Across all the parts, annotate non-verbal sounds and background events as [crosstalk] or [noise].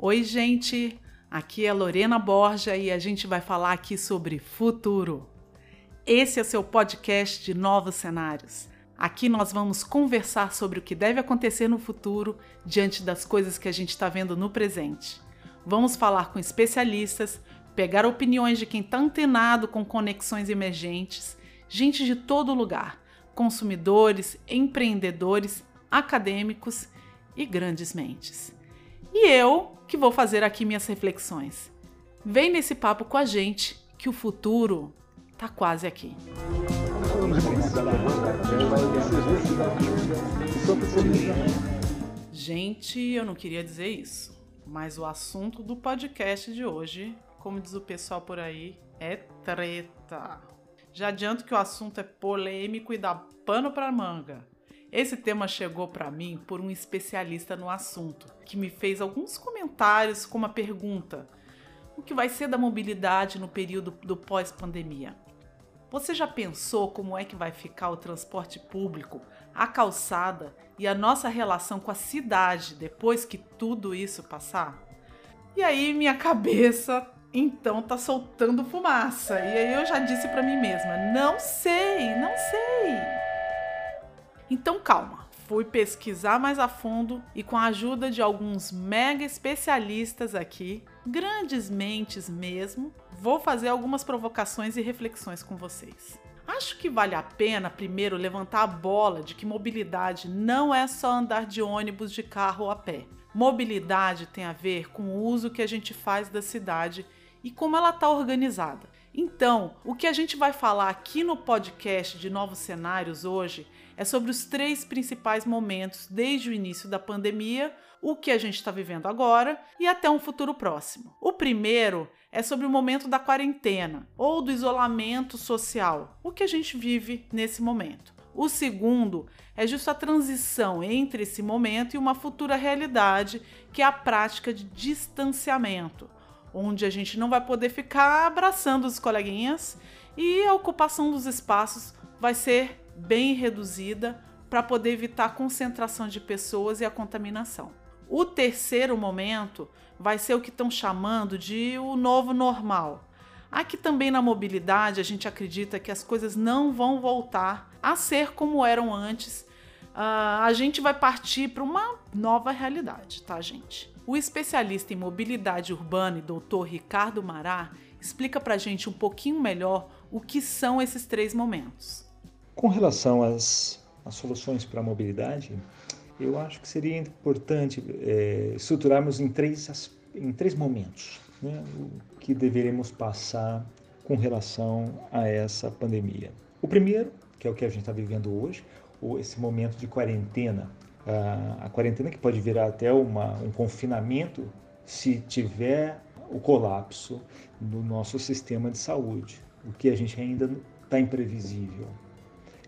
Oi, gente! Aqui é Lorena Borja e a gente vai falar aqui sobre futuro. Esse é seu podcast de novos cenários. Aqui nós vamos conversar sobre o que deve acontecer no futuro diante das coisas que a gente está vendo no presente. Vamos falar com especialistas, pegar opiniões de quem está antenado com conexões emergentes, gente de todo lugar, consumidores, empreendedores, acadêmicos e grandes mentes. E eu que vou fazer aqui minhas reflexões. Vem nesse papo com a gente que o futuro tá quase aqui. Gente, eu não queria dizer isso, mas o assunto do podcast de hoje, como diz o pessoal por aí, é treta. Já adianto que o assunto é polêmico e dá pano para manga. Esse tema chegou para mim por um especialista no assunto, que me fez alguns comentários com uma pergunta: o que vai ser da mobilidade no período do pós-pandemia? Você já pensou como é que vai ficar o transporte público, a calçada e a nossa relação com a cidade depois que tudo isso passar? E aí minha cabeça então tá soltando fumaça. E aí eu já disse para mim mesma: "Não sei, não sei". Então calma. Fui pesquisar mais a fundo e com a ajuda de alguns mega especialistas aqui, grandes mentes mesmo, vou fazer algumas provocações e reflexões com vocês. Acho que vale a pena primeiro levantar a bola de que mobilidade não é só andar de ônibus, de carro ou a pé. Mobilidade tem a ver com o uso que a gente faz da cidade e como ela está organizada. Então, o que a gente vai falar aqui no podcast de Novos Cenários hoje é sobre os três principais momentos desde o início da pandemia, o que a gente está vivendo agora e até um futuro próximo. O primeiro é sobre o momento da quarentena ou do isolamento social, o que a gente vive nesse momento. O segundo é justo a transição entre esse momento e uma futura realidade, que é a prática de distanciamento, onde a gente não vai poder ficar abraçando os coleguinhas e a ocupação dos espaços vai ser bem reduzida para poder evitar a concentração de pessoas e a contaminação. O terceiro momento vai ser o que estão chamando de o novo normal. Aqui também na mobilidade a gente acredita que as coisas não vão voltar a ser como eram antes. Uh, a gente vai partir para uma nova realidade, tá, gente? O especialista em mobilidade urbana e doutor Ricardo Mará explica para a gente um pouquinho melhor o que são esses três momentos. Com relação às, às soluções para a mobilidade, eu acho que seria importante é, estruturarmos em três, em três momentos né, o que deveremos passar com relação a essa pandemia. O primeiro, que é o que a gente está vivendo hoje, ou esse momento de quarentena, a, a quarentena que pode virar até uma, um confinamento se tiver o colapso no nosso sistema de saúde, o que a gente ainda está imprevisível.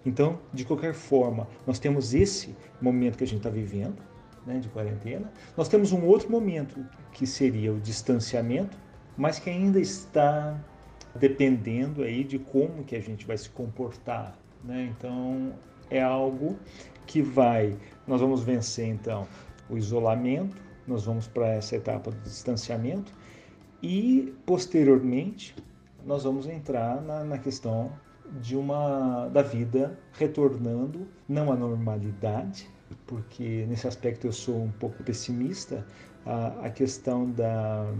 Então, de qualquer forma, nós temos esse momento que a gente está vivendo, né, de quarentena. Nós temos um outro momento que seria o distanciamento, mas que ainda está dependendo aí de como que a gente vai se comportar, né? Então, é algo que vai, nós vamos vencer então o isolamento, nós vamos para essa etapa do distanciamento e posteriormente nós vamos entrar na, na questão de uma da vida retornando não à normalidade, porque nesse aspecto eu sou um pouco pessimista, a, a questão da,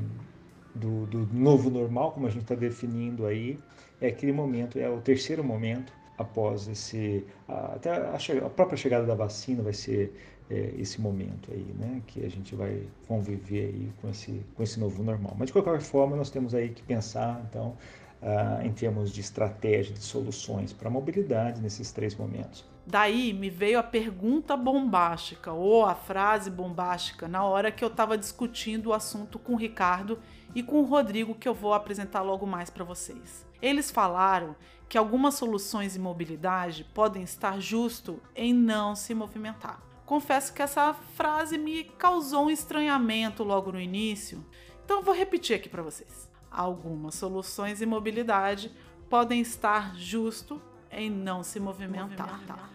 do, do, novo normal, como a gente está definindo aí, é aquele momento, é o terceiro momento após esse, até a, a, própria chegada da vacina vai ser é, esse momento aí, né, que a gente vai conviver aí com esse, com esse novo normal. Mas de qualquer forma nós temos aí que pensar, então, uh, em termos de estratégia de soluções para a mobilidade nesses três momentos. Daí me veio a pergunta bombástica ou a frase bombástica na hora que eu estava discutindo o assunto com o Ricardo e com o Rodrigo, que eu vou apresentar logo mais para vocês. Eles falaram que algumas soluções de mobilidade podem estar justo em não se movimentar. Confesso que essa frase me causou um estranhamento logo no início, então vou repetir aqui para vocês. Algumas soluções de mobilidade podem estar justo em não se movimentar. movimentar.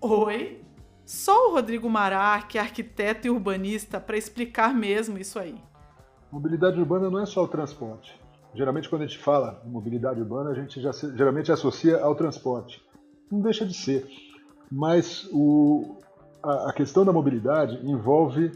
Oi? Só o Rodrigo Mará, que é arquiteto e urbanista, para explicar mesmo isso aí. Mobilidade urbana não é só o transporte. Geralmente, quando a gente fala mobilidade urbana, a gente já geralmente associa ao transporte. Não deixa de ser. Mas o, a, a questão da mobilidade envolve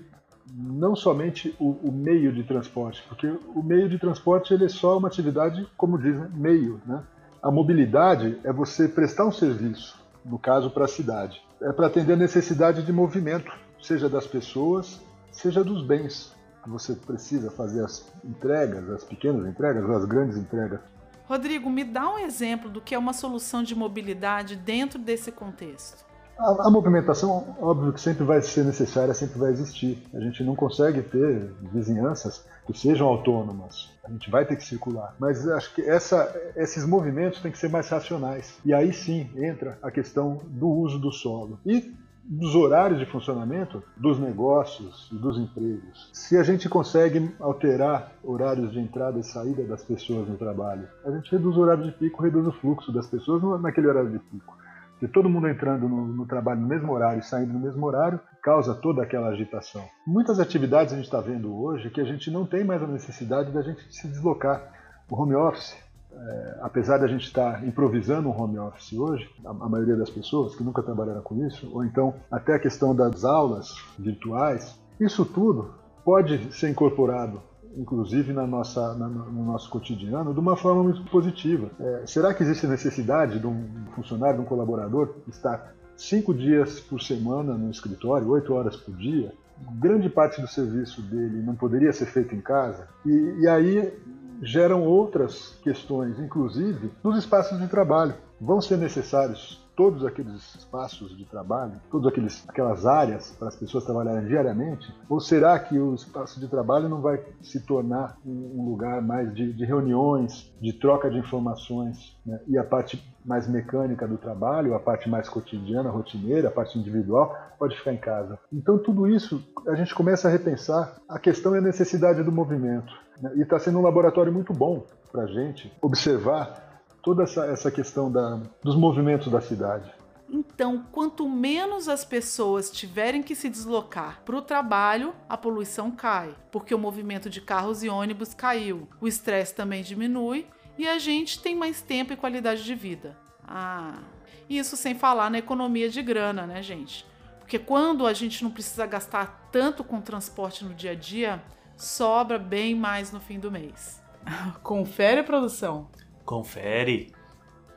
não somente o, o, meio de transporte, porque o meio de transporte ele é só uma atividade, como diz, né? meio. Né? A mobilidade é você prestar um serviço, no caso para a cidade. É para atender a necessidade de movimento, seja das pessoas, seja dos bens você precisa fazer as entregas, as pequenas entregas as grandes entregas. Rodrigo, me dá um exemplo do que é uma solução de mobilidade dentro desse contexto. A, a, movimentação, óbvio que sempre vai ser necessária, sempre vai existir. A gente não consegue ter vizinhanças que sejam autônomas. A gente vai ter que circular. Mas acho que essa, esses movimentos têm que ser mais racionais. E aí sim entra a questão do uso do solo. E dos horários de funcionamento dos negócios e dos empregos. Se a gente consegue alterar horários de entrada e saída das pessoas no trabalho, a gente reduz o horário de pico, reduz o fluxo das pessoas naquele horário de pico de todo mundo entrando no, no, trabalho no mesmo horário e saindo no mesmo horário, causa toda aquela agitação. Muitas atividades a gente está vendo hoje que a gente não tem mais a necessidade da gente se deslocar. O home office, é, apesar da gente estar tá improvisando um home office hoje, a, a, maioria das pessoas que nunca trabalharam com isso, ou então até a questão das aulas virtuais, isso tudo pode ser incorporado inclusive na nossa, na, no nosso cotidiano, de uma forma muito positiva. É, será que existe necessidade de um funcionário, de um colaborador estar cinco dias por semana no escritório, oito horas por dia? Grande parte do serviço dele não poderia ser feito em casa? E, e aí geram outras questões, inclusive nos espaços de trabalho. Vão ser necessários todos aqueles espaços de trabalho, todas aquelas áreas para as pessoas trabalharem diariamente? Ou será que o espaço de trabalho não vai se tornar um, lugar mais de, de reuniões, de troca de informações, né? e a parte mais mecânica do trabalho, a parte mais cotidiana, rotineira, a parte individual, pode ficar em casa? Então, tudo isso a gente começa a repensar a questão e a necessidade do movimento. Né? E está sendo um laboratório muito bom para a gente observar toda essa, essa questão da, dos movimentos da cidade. Então, quanto menos as pessoas tiverem que se deslocar para o trabalho, a poluição cai, porque o movimento de carros e ônibus caiu, o estresse também diminui e a gente tem mais tempo e qualidade de vida. Ah, isso sem falar na economia de grana, né, gente? Porque quando a gente não precisa gastar tanto com transporte no dia a dia, sobra bem mais no fim do mês. [laughs] Confere, produção. Confere.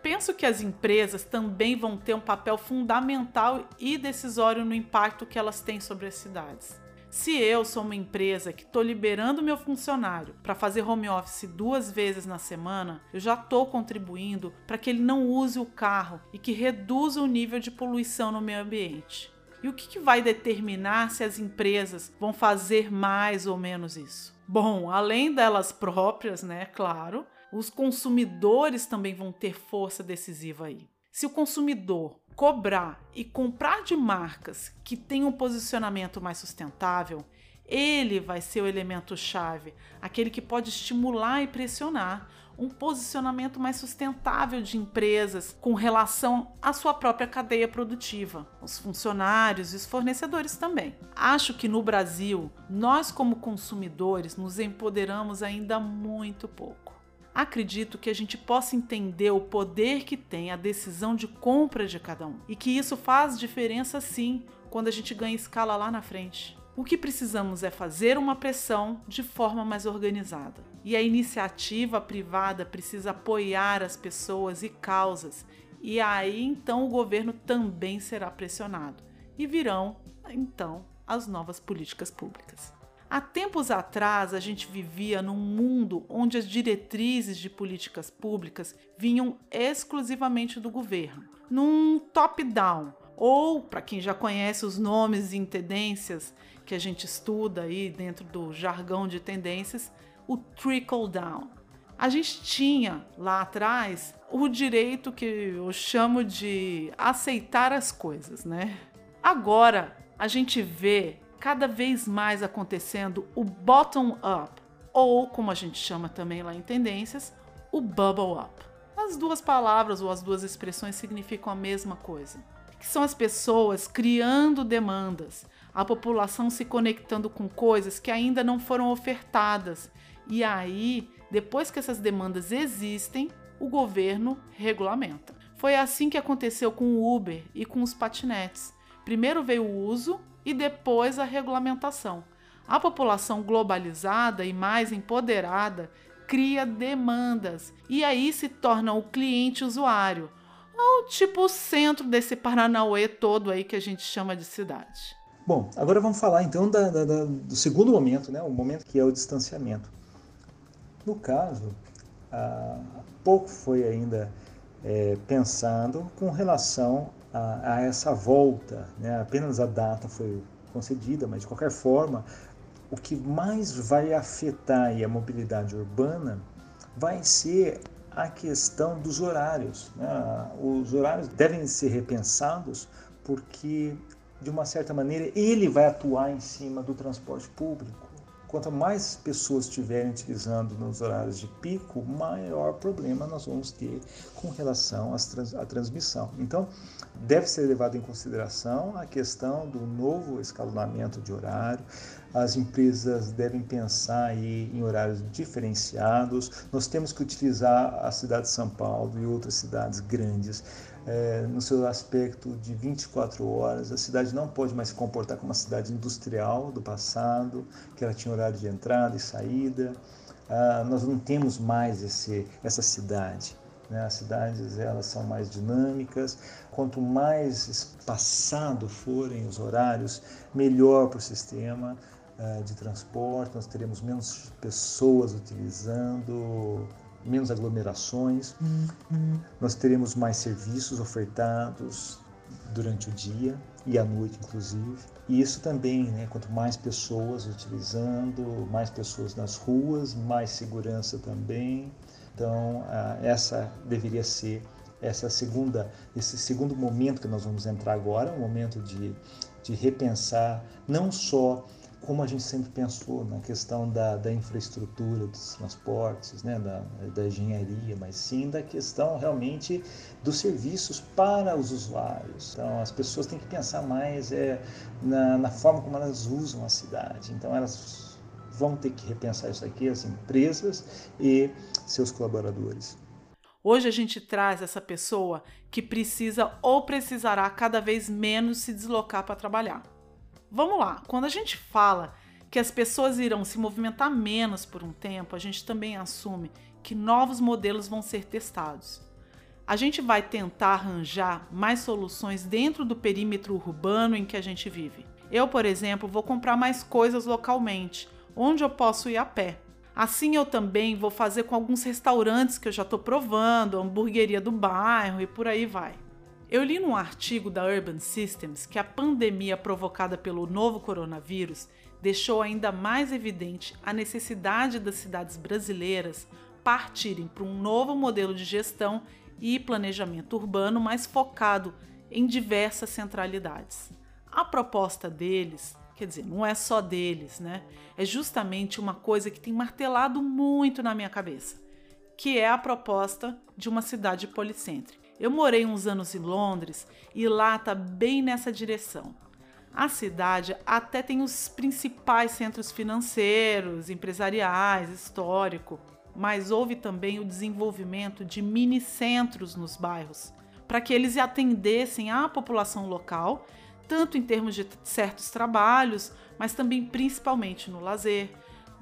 Penso que as empresas também vão ter um papel fundamental e decisório no impacto que elas têm sobre as cidades. Se eu sou uma empresa que estou liberando meu funcionário para fazer home office duas vezes na semana, eu já estou contribuindo para que ele não use o carro e que reduza o nível de poluição no meio ambiente. E o que, que vai determinar se as empresas vão fazer mais ou menos isso? Bom, além delas próprias, né, claro, os consumidores também vão ter força decisiva aí. Se o consumidor cobrar e comprar de marcas que têm um posicionamento mais sustentável, ele vai ser o elemento chave, aquele que pode estimular e pressionar um posicionamento mais sustentável de empresas com relação à sua própria cadeia produtiva, os funcionários e os fornecedores também. Acho que no Brasil, nós como consumidores nos empoderamos ainda muito pouco acredito que a gente possa entender o poder que tem a decisão de compra de cada um e que isso faz diferença sim quando a gente ganha escala lá na frente. O que precisamos é fazer uma pressão de forma mais organizada. E a iniciativa privada precisa apoiar as pessoas e causas, e aí então o governo também será pressionado. E virão então as novas políticas públicas. Há tempos atrás, a gente vivia num mundo onde as diretrizes de políticas públicas vinham exclusivamente do governo, num top-down, ou, para quem já conhece os nomes e tendências que a gente estuda aí dentro do jargão de tendências, o trickle-down. A gente tinha lá atrás o direito que eu chamo de aceitar as coisas, né? Agora a gente vê cada vez mais acontecendo o bottom-up, ou como a gente chama também lá em tendências, o bubble-up. As duas palavras ou as duas expressões significam a mesma coisa. que são as pessoas criando demandas, a população se conectando com coisas que ainda não foram ofertadas. E aí, depois que essas demandas existem, o governo regulamenta. Foi assim que aconteceu com o Uber e com os patinetes. Primeiro veio o uso e depois a regulamentação. A população globalizada e mais empoderada cria demandas e aí se torna o cliente usuário, ou tipo o centro desse Paranauê todo aí que a gente chama de cidade. Bom, agora vamos falar então da, da, da, do segundo momento, né? o momento que é o distanciamento. No caso, pouco foi ainda é, pensado com relação a, a essa volta, né? apenas a data foi concedida, mas de qualquer forma, o que mais vai afetar a mobilidade urbana vai ser a questão dos horários. Né? Os horários devem ser repensados porque, de uma certa maneira, ele vai atuar em cima do transporte público. Quanto mais pessoas estiverem utilizando nos horários de pico, maior problema nós vamos ter com relação à transmissão. Então, deve ser levado em consideração a questão do novo escalonamento de horário. As empresas devem pensar aí em horários diferenciados. Nós temos que utilizar a cidade de São Paulo e outras cidades grandes é, no seu aspecto de 24 horas. A cidade não pode mais se comportar como uma cidade industrial do passado, que ela tinha horário de entrada e saída. Ah, nós não temos mais esse, essa cidade. Né? As cidades elas são mais dinâmicas. Quanto mais espaçado forem os horários, melhor para o sistema ah, de transporte. Nós teremos menos pessoas utilizando menos aglomerações, uhum. nós teremos mais serviços ofertados durante o dia e à noite, inclusive. E isso também, né, quanto mais pessoas utilizando, mais pessoas nas ruas, mais segurança também. Então, essa deveria ser essa segunda, esse segundo momento que nós vamos entrar agora, um momento de, de repensar não só como a gente sempre pensou na questão da, da infraestrutura dos transportes, né, da, da engenharia, mas sim da questão realmente dos serviços para os usuários. Então, as pessoas têm que pensar mais é, na, na forma como elas usam a cidade. Então, elas vão ter que repensar isso aqui, as empresas e seus colaboradores. Hoje a gente traz essa pessoa que precisa ou precisará cada vez menos se deslocar para trabalhar. Vamos lá, quando a gente fala que as pessoas irão se movimentar menos por um tempo, a gente também assume que novos modelos vão ser testados. A gente vai tentar arranjar mais soluções dentro do perímetro urbano em que a gente vive. Eu, por exemplo, vou comprar mais coisas localmente, onde eu posso ir a pé. Assim eu também vou fazer com alguns restaurantes que eu já estou provando, a hamburgueria do bairro e por aí vai. Eu li num artigo da Urban Systems que a pandemia provocada pelo novo coronavírus deixou ainda mais evidente a necessidade das cidades brasileiras partirem para um novo modelo de gestão e planejamento urbano mais focado em diversas centralidades. A proposta deles, quer dizer, não é só deles, né? É justamente uma coisa que tem martelado muito na minha cabeça, que é a proposta de uma cidade policêntrica. Eu morei uns anos em Londres e lá tá bem nessa direção. A cidade até tem os principais centros financeiros, empresariais, histórico, mas houve também o desenvolvimento de mini centros nos bairros, para que eles atendessem à população local, tanto em termos de certos trabalhos, mas também principalmente no lazer,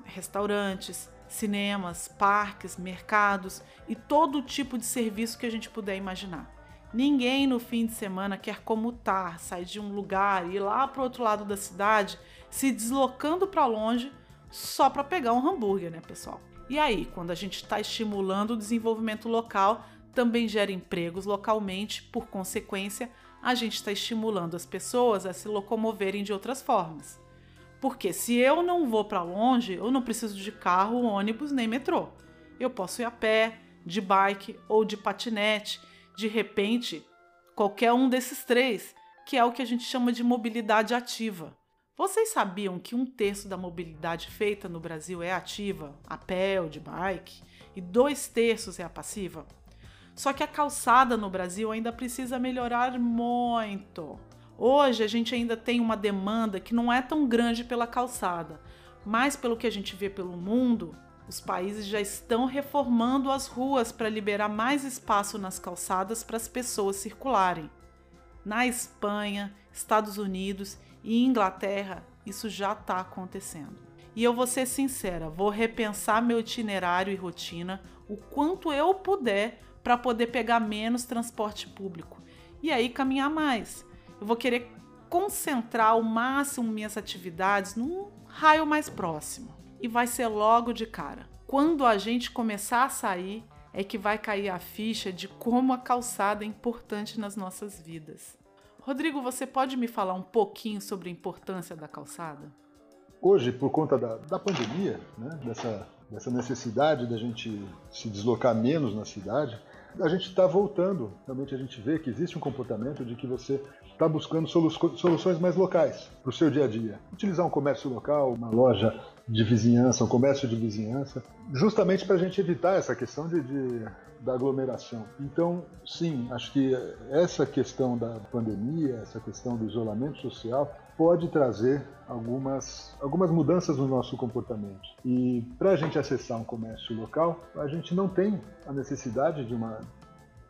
restaurantes, cinemas, parques, mercados e todo tipo de serviço que a gente puder imaginar. Ninguém no fim de semana quer comutar, sair de um lugar e ir lá para o outro lado da cidade, se deslocando para longe só para pegar um hambúrguer, né, pessoal? E aí, quando a gente está estimulando o desenvolvimento local, também gera empregos localmente, por consequência, a gente está estimulando as pessoas a se locomoverem de outras formas. Porque se eu não vou para longe, eu não preciso de carro, ônibus nem metrô. Eu posso ir a pé, de bike ou de patinete, de repente, qualquer um desses três, que é o que a gente chama de mobilidade ativa. Vocês sabiam que um terço da mobilidade feita no Brasil é ativa, a pé ou de bike, e dois terços é a passiva? Só que a calçada no Brasil ainda precisa melhorar muito. Hoje a gente ainda tem uma demanda que não é tão grande pela calçada, mas pelo que a gente vê pelo mundo, os países já estão reformando as ruas para liberar mais espaço nas calçadas para as pessoas circularem. Na Espanha, Estados Unidos e Inglaterra, isso já está acontecendo. E eu vou ser sincera, vou repensar meu itinerário e rotina o quanto eu puder para poder pegar menos transporte público e aí caminhar mais. Eu vou querer concentrar ao máximo minhas atividades num raio mais próximo. E vai ser logo de cara. Quando a gente começar a sair, é que vai cair a ficha de como a calçada é importante nas nossas vidas. Rodrigo, você pode me falar um pouquinho sobre a importância da calçada? Hoje, por conta da, da pandemia, né, dessa, dessa necessidade da gente se deslocar menos na cidade, a gente está voltando. Realmente a gente vê que existe um comportamento de que você está buscando solu soluções mais locais para o seu dia a dia. Utilizar um comércio local, uma loja de vizinhança, um comércio de vizinhança, justamente para a gente evitar essa questão de, de, da aglomeração. Então, sim, acho que essa questão da pandemia, essa questão do isolamento social, pode trazer algumas, algumas mudanças no nosso comportamento. E para a gente acessar um comércio local, a gente não tem a necessidade de uma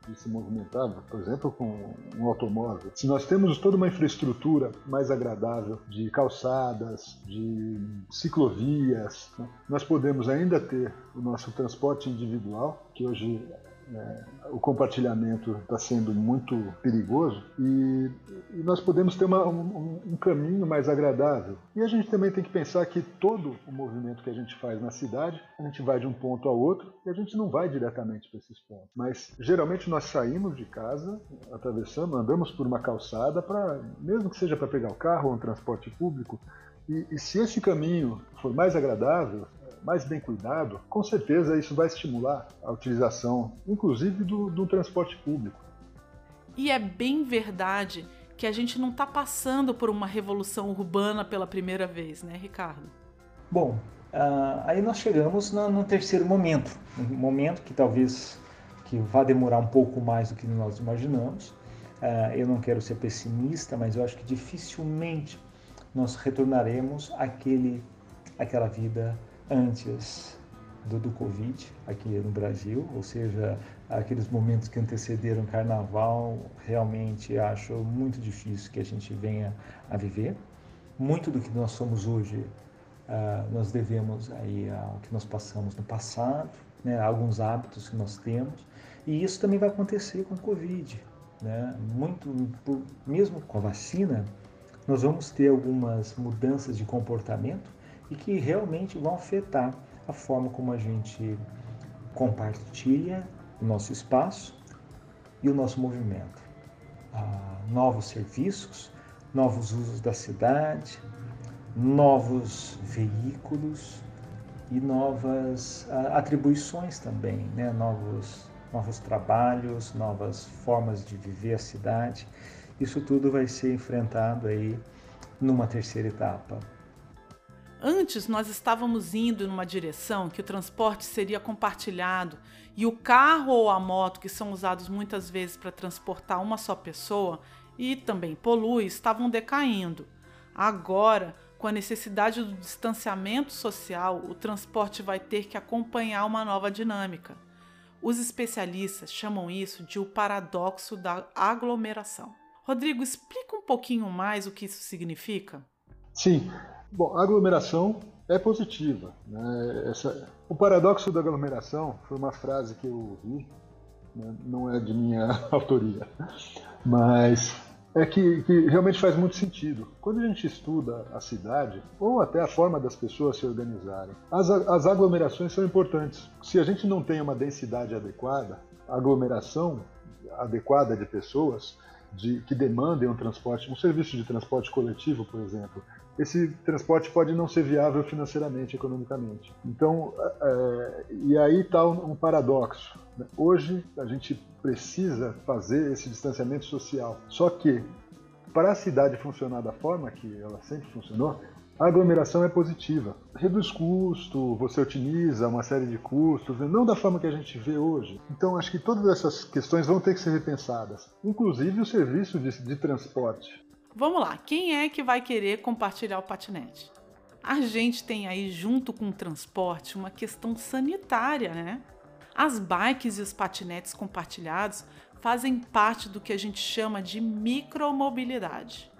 de se movimentar, por exemplo, com um automóvel. Se nós temos toda uma infraestrutura mais agradável de calçadas, de ciclovias, né, nós podemos ainda ter o nosso transporte individual, que hoje é, o compartilhamento está sendo muito perigoso e, e nós podemos ter uma, um, um, caminho mais agradável. E a gente também tem que pensar que todo o movimento que a gente faz na cidade, a gente vai de um ponto ao outro e a gente não vai diretamente para esses pontos. Mas geralmente nós saímos de casa, atravessamos, andamos por uma calçada para, mesmo que seja para pegar o carro ou um transporte público, e, e se esse caminho for mais agradável, mais bem cuidado, com certeza isso vai estimular a utilização, inclusive do, do transporte público. E é bem verdade que a gente não está passando por uma revolução urbana pela primeira vez, né, Ricardo? Bom, uh, aí nós chegamos no, no, terceiro momento, um momento que talvez que vá demorar um pouco mais do que nós imaginamos. Uh, eu não quero ser pessimista, mas eu acho que dificilmente nós retornaremos àquele, àquela vida antes do, do Covid aqui no Brasil, ou seja, aqueles momentos que antecederam o carnaval, realmente acho muito difícil que a gente venha a viver. Muito do que nós somos hoje, uh, nós devemos aí ao que nós passamos no passado, né, alguns hábitos que nós temos, e isso também vai acontecer com o Covid. Né? Muito, por, mesmo com a vacina, nós vamos ter algumas mudanças de comportamento e que realmente vão afetar a forma como a gente compartilha o nosso espaço e o nosso movimento. Ah, novos serviços, novos usos da cidade, novos veículos e novas ah, atribuições também, né? novos, novos trabalhos, novas formas de viver a cidade. Isso tudo vai ser enfrentado aí numa terceira etapa. Antes nós estávamos indo numa direção que o transporte seria compartilhado e o carro ou a moto, que são usados muitas vezes para transportar uma só pessoa e também polui, estavam decaindo. Agora, com a necessidade do distanciamento social, o transporte vai ter que acompanhar uma nova dinâmica. Os especialistas chamam isso de o paradoxo da aglomeração. Rodrigo, explica um pouquinho mais o que isso significa? Sim, Bom, a aglomeração é positiva. Né? Essa, o paradoxo da aglomeração foi uma frase que eu ouvi, né? não é de minha [laughs] autoria, mas é que, que, realmente faz muito sentido. Quando a gente estuda a cidade, ou até a forma das pessoas se organizarem, as, as aglomerações são importantes. Se a gente não tem uma densidade adequada, aglomeração adequada de pessoas de, que demandem um transporte, um serviço de transporte coletivo, por exemplo, esse transporte pode não ser viável financeiramente, economicamente. Então, é, e aí está um, um paradoxo. Né? Hoje a gente precisa fazer esse distanciamento social, só que para a cidade funcionar da forma que ela sempre funcionou, a aglomeração é positiva. Reduz custo, você otimiza uma série de custos, né? não da forma que a gente vê hoje. Então, acho que todas essas questões vão ter que ser repensadas, inclusive o serviço de, de transporte. Vamos lá, quem é que vai querer compartilhar o patinete? A gente tem aí, junto com o transporte, uma questão sanitária, né? As bikes e os patinetes compartilhados fazem parte do que a gente chama de micromobilidade.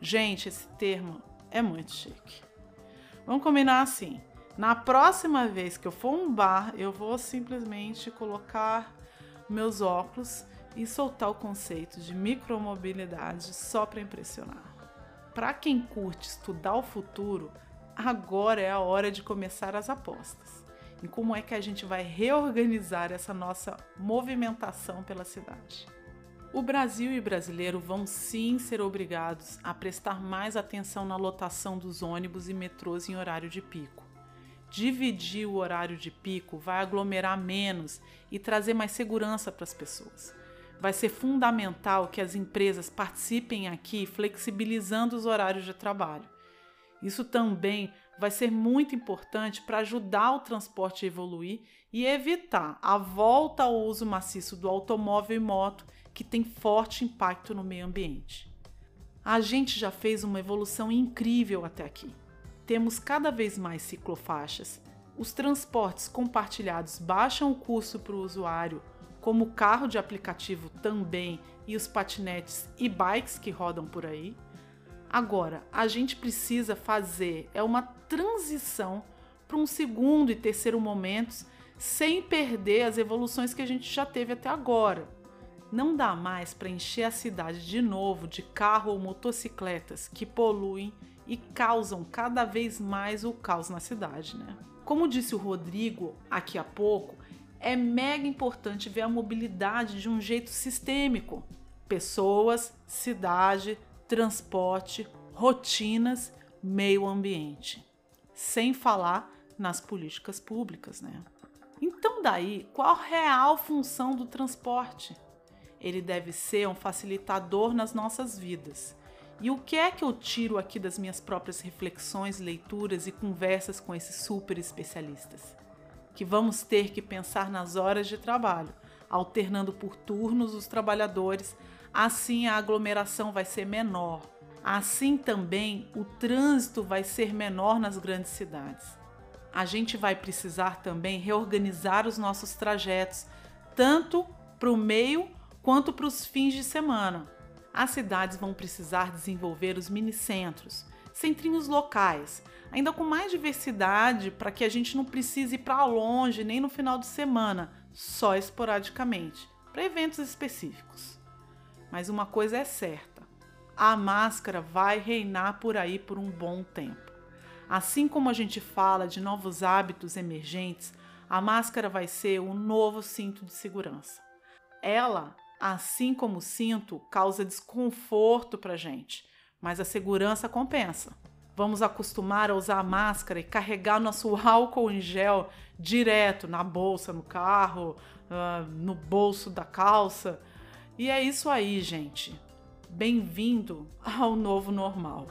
Gente, esse termo é muito chique. Vamos combinar assim. Na próxima vez que eu for um bar, eu vou simplesmente colocar meus óculos e soltar o conceito de micromobilidade só para impressionar. Para quem curte estudar o futuro, agora é a hora de começar as apostas em como é que a gente vai reorganizar essa nossa movimentação pela cidade. O Brasil e brasileiro vão sim ser obrigados a prestar mais atenção na lotação dos ônibus e metrôs em horário de pico. Dividir o horário de pico vai aglomerar menos e trazer mais segurança para as pessoas. Vai ser fundamental que as empresas participem aqui, flexibilizando os horários de trabalho. Isso também vai ser muito importante para ajudar o transporte a evoluir e evitar a volta ao uso maciço do automóvel e moto que tem forte impacto no meio ambiente. A gente já fez uma evolução incrível até aqui. Temos cada vez mais ciclofaixas, os transportes compartilhados baixam o custo para o usuário, como o carro de aplicativo também e os patinetes e bikes que rodam por aí. Agora, a gente precisa fazer é uma transição para um segundo e terceiro momentos sem perder as evoluções que a gente já teve até agora. Não dá mais para encher a cidade de novo de carro ou motocicletas que poluem e causam cada vez mais o caos na cidade, né? Como disse o Rodrigo aqui há pouco, é mega importante ver a mobilidade de um jeito sistêmico. Pessoas, cidade, transporte, rotinas, meio ambiente. Sem falar nas políticas públicas, né? Então daí, qual a real função do transporte? Ele deve ser um facilitador nas nossas vidas. E o que é que eu tiro aqui das minhas próprias reflexões, leituras e conversas com esses super especialistas? Que vamos ter que pensar nas horas de trabalho, alternando por turnos os trabalhadores, assim a aglomeração vai ser menor. Assim também o trânsito vai ser menor nas grandes cidades. A gente vai precisar também reorganizar os nossos trajetos, tanto para o meio quanto para os fins de semana. As cidades vão precisar desenvolver os minicentros, centrinhos locais, ainda com mais diversidade para que a gente não precise ir para longe nem no final de semana, só esporadicamente, para eventos específicos. Mas uma coisa é certa: a máscara vai reinar por aí por um bom tempo. Assim como a gente fala de novos hábitos emergentes, a máscara vai ser o um novo cinto de segurança. Ela assim como o cinto, causa desconforto para gente, mas a segurança compensa. Vamos acostumar a usar a máscara e carregar nosso [laughs] álcool em gel direto na bolsa, no carro, uh, no bolso da calça. E é isso aí, gente. Bem-vindo ao novo normal.